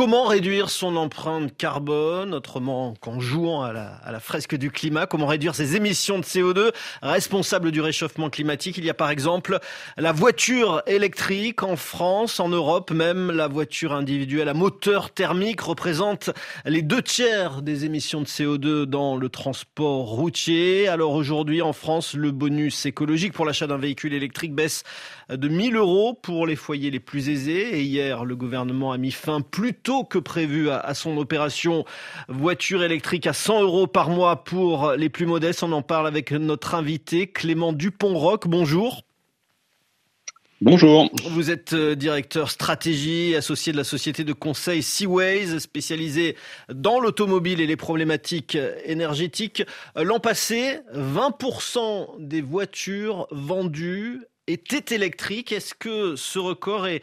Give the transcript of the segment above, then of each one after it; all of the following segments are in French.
comment réduire son empreinte carbone, autrement qu'en jouant à la, fresque du climat? Comment réduire ses émissions de CO2 responsables du réchauffement climatique Il y a par exemple la voiture électrique en France, en Europe même. La voiture individuelle à moteur thermique représente les deux tiers des émissions de CO2 dans le transport routier. Alors aujourd'hui en France, le bonus écologique pour l'achat d'un véhicule électrique baisse de 1000 euros pour les foyers les plus aisés. Et hier, le gouvernement a mis fin plus tôt que prévu à, son opération voiture électrique à 100 euros par mois pour les plus modestes. On en parle avec notre invité Clément Dupont-Roc. Bonjour. Bonjour. Vous êtes euh, directeur stratégie, associé de la société de conseil Seaways, spécialisé dans l'automobile et les problématiques énergétiques. Euh, l'an passé, 20% des voitures vendues était électrique. Est-ce que ce record est,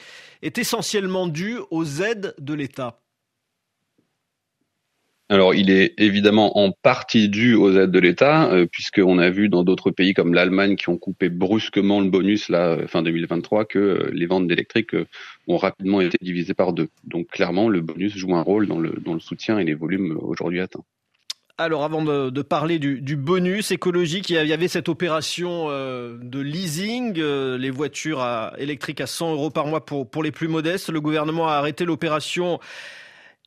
essentiellement dû aux aides de l'État? Alors, il est évidemment en partie dû aux aides de l'État, euh, puisqu'on a vu dans d'autres pays comme l'Allemagne qui ont coupé brusquement le bonus là fin 2023 que euh, les ventes d'électriques euh, ont rapidement été divisées par deux. Donc clairement, le bonus joue un rôle dans le, dans le soutien et les volumes aujourd'hui atteints. Alors avant de, parler du, bonus écologique, il y avait cette opération euh, de leasing, euh, les voitures électriques à 100 euros par mois pour, les plus modestes. Le gouvernement a arrêté l'opération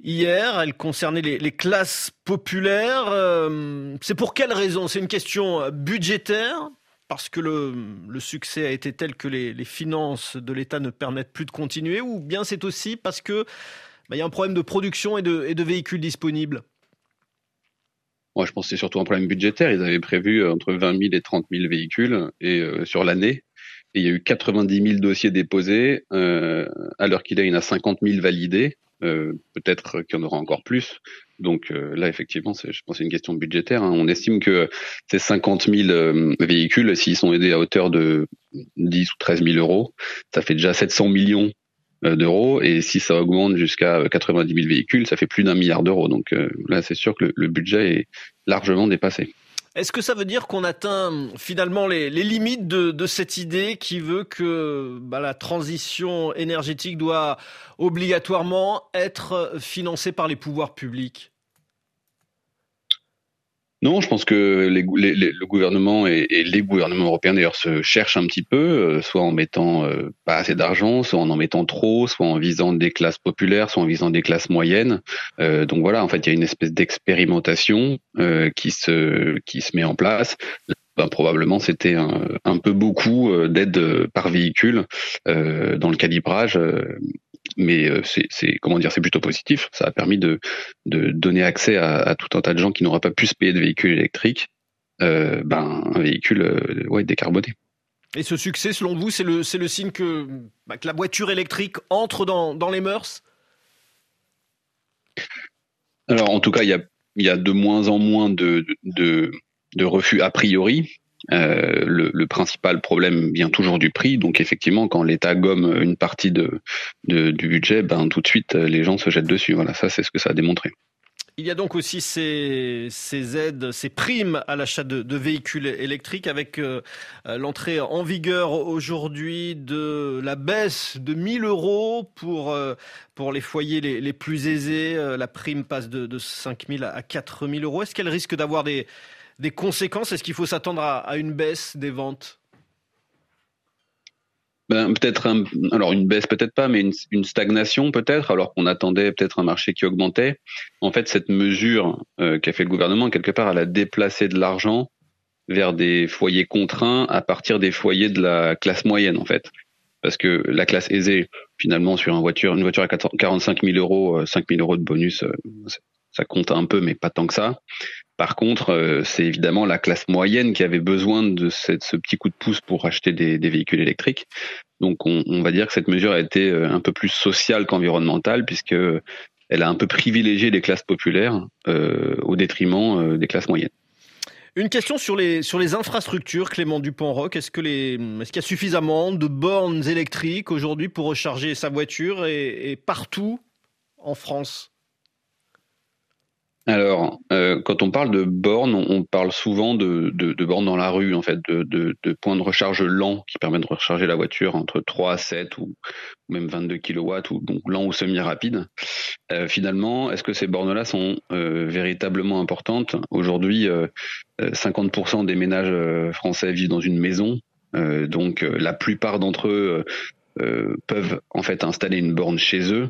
hier. Elle concernait les, classes populaires. Euh, c'est pour quelle raison? C'est une question budgétaire parce que le, succès a été tel que les, finances de l'État ne permettent plus de continuer, ou bien c'est aussi parce que bah, il y a un problème de production et de véhicules disponibles? Moi, je pense que c'est surtout un problème budgétaire. Ils avaient prévu euh, entre 20 000 et 30 000 véhicules et euh, sur l'année. Et il y a eu 90 000 dossiers déposés. Euh, à l'heure qu'il y en a 50 000 validés. Euh, peut-être qu'il y en aura encore plus. Donc là, effectivement, je pense c'est une question budgétaire. Hein. On estime que ces 50 000 véhicules, s'ils sont aidés à hauteur de 10 ou 13 000 euros, ça fait déjà 700 millions euh, d'euros. Et si ça augmente jusqu'à 90 000 véhicules, ça fait plus d'un milliard d'euros. Donc euh, là, c'est sûr que le, budget est largement dépassé. Est-ce que ça veut dire qu'on atteint finalement les, limites de, cette idée qui veut que bah, la transition énergétique doit obligatoirement être financée par les pouvoirs publics? Non, je pense que les, le gouvernement et, les gouvernements européens d'ailleurs se cherchent un petit peu, euh, soit en mettant euh, pas assez d'argent, soit en en mettant trop, soit en visant des classes populaires, soit en visant des classes moyennes. Euh, donc voilà, en fait, il y a une espèce d'expérimentation qui se qui se met en place. Ben, probablement c'était un, un, peu beaucoup d'aide par véhicule dans le calibrage mais euh, c'est comment dire, c'est plutôt positif. Ça a permis de, de donner accès à, tout un tas de gens qui n'auraient pas pu se payer de véhicules électriques, euh, ben un véhicule euh, ouais, décarboné. Et ce succès, selon vous, c'est le, le signe que, bah, que, la voiture électrique entre dans, dans les mœurs? Alors, en tout cas, il y a, y a, de moins en moins de, de, de refus a priori. Euh, le, principal problème vient toujours du prix. Donc effectivement, quand l'État gomme une partie de, du budget, ben tout de suite les gens se jettent dessus. Voilà, ça c'est ce que ça a démontré. Il y a donc aussi ces, aides, ces primes à l'achat de, de, véhicules électriques avec euh, l'entrée en vigueur aujourd'hui de la baisse de 1000 euros pour, euh, pour les foyers les, les plus aisés. la prime passe de, de 5000 à 4000 euros. Est-ce qu'elle risque d'avoir des, des conséquences Est-ce qu'il faut s'attendre à, une baisse des ventes? Ben, peut-être alors une baisse peut-être pas, mais une, stagnation peut-être, alors qu'on attendait peut-être un marché qui augmentait. En fait, cette mesure euh, qu'a fait le gouvernement, quelque part, elle a déplacé de l'argent vers des foyers contraints à partir des foyers de la classe moyenne, en fait. Parce que la classe aisée, finalement, sur une voiture, une voiture à 45 000 euros, 5 euh, 000 euros de bonus, euh, ça compte un peu, mais pas tant que ça. Par contre, euh, c'est évidemment la classe moyenne qui avait besoin de cette, ce petit coup de pouce pour acheter des, des véhicules électriques. Donc, on, on, va dire que cette mesure a été euh, un peu plus sociale qu'environnementale, puisque elle a un peu privilégié les classes populaires euh, au détriment des classes moyennes. Une question sur les, sur les infrastructures, Clément Dupont-Roc. Est-ce qu'il y a suffisamment de bornes électriques aujourd'hui pour recharger sa voiture et, et partout en France? Alors, quand on parle de bornes, on parle souvent de, bornes dans la rue, en fait, de, points de recharge lents qui permettent de recharger la voiture entre 3 à 7 ou même 22 kW, ou donc lent ou semi-rapide. Euh, finalement, est-ce que ces bornes-là sont euh, véritablement importantes? Aujourd'hui, 50% des ménages français vivent dans une maison, donc la plupart d'entre eux peuvent en fait installer une borne chez eux.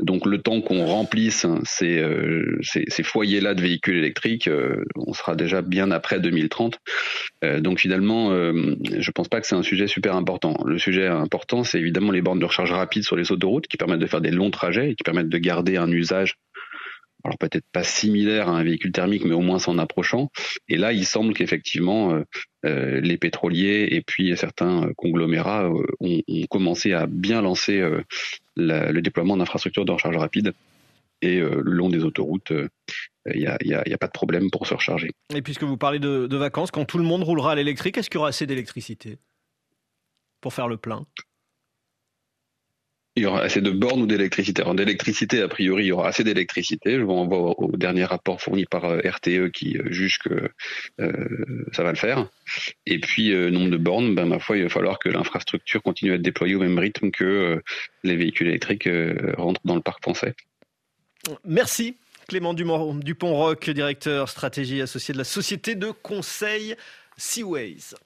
Donc le temps qu'on remplisse ces, euh, foyers-là de véhicules électriques, euh, on sera déjà bien après 2030. Euh, donc finalement, je pense pas que c'est un sujet super important. Le sujet important, c'est évidemment les bornes de recharge rapide sur les autoroutes qui permettent de faire des longs trajets et qui permettent de garder un usage alors peut-être pas similaire à un véhicule thermique, mais au moins s'en approchant. Et là, il semble qu'effectivement, les pétroliers et puis certains conglomérats ont, commencé à bien lancer le déploiement d'infrastructures de recharge rapide. Et euh, le long des autoroutes, il euh, n'y a, pas de problème pour se recharger. Et puisque vous parlez de, de vacances, quand tout le monde roulera à l'électrique, est-ce qu'il y aura assez d'électricité pour faire le plein? Il y aura assez de bornes ou d'électricité. En d'électricité, a priori, il y aura assez d'électricité. Je vous renvoie au dernier rapport fourni par euh, RTE qui euh, juge que euh, ça va le faire. Et puis, nombre de bornes, ben, ma foi, il va falloir que l'infrastructure continue à être déployée au même rythme que les véhicules électriques rentrent dans le parc français. Merci. Clément Dupont-Roc, directeur stratégie associé de la société de conseil Seaways.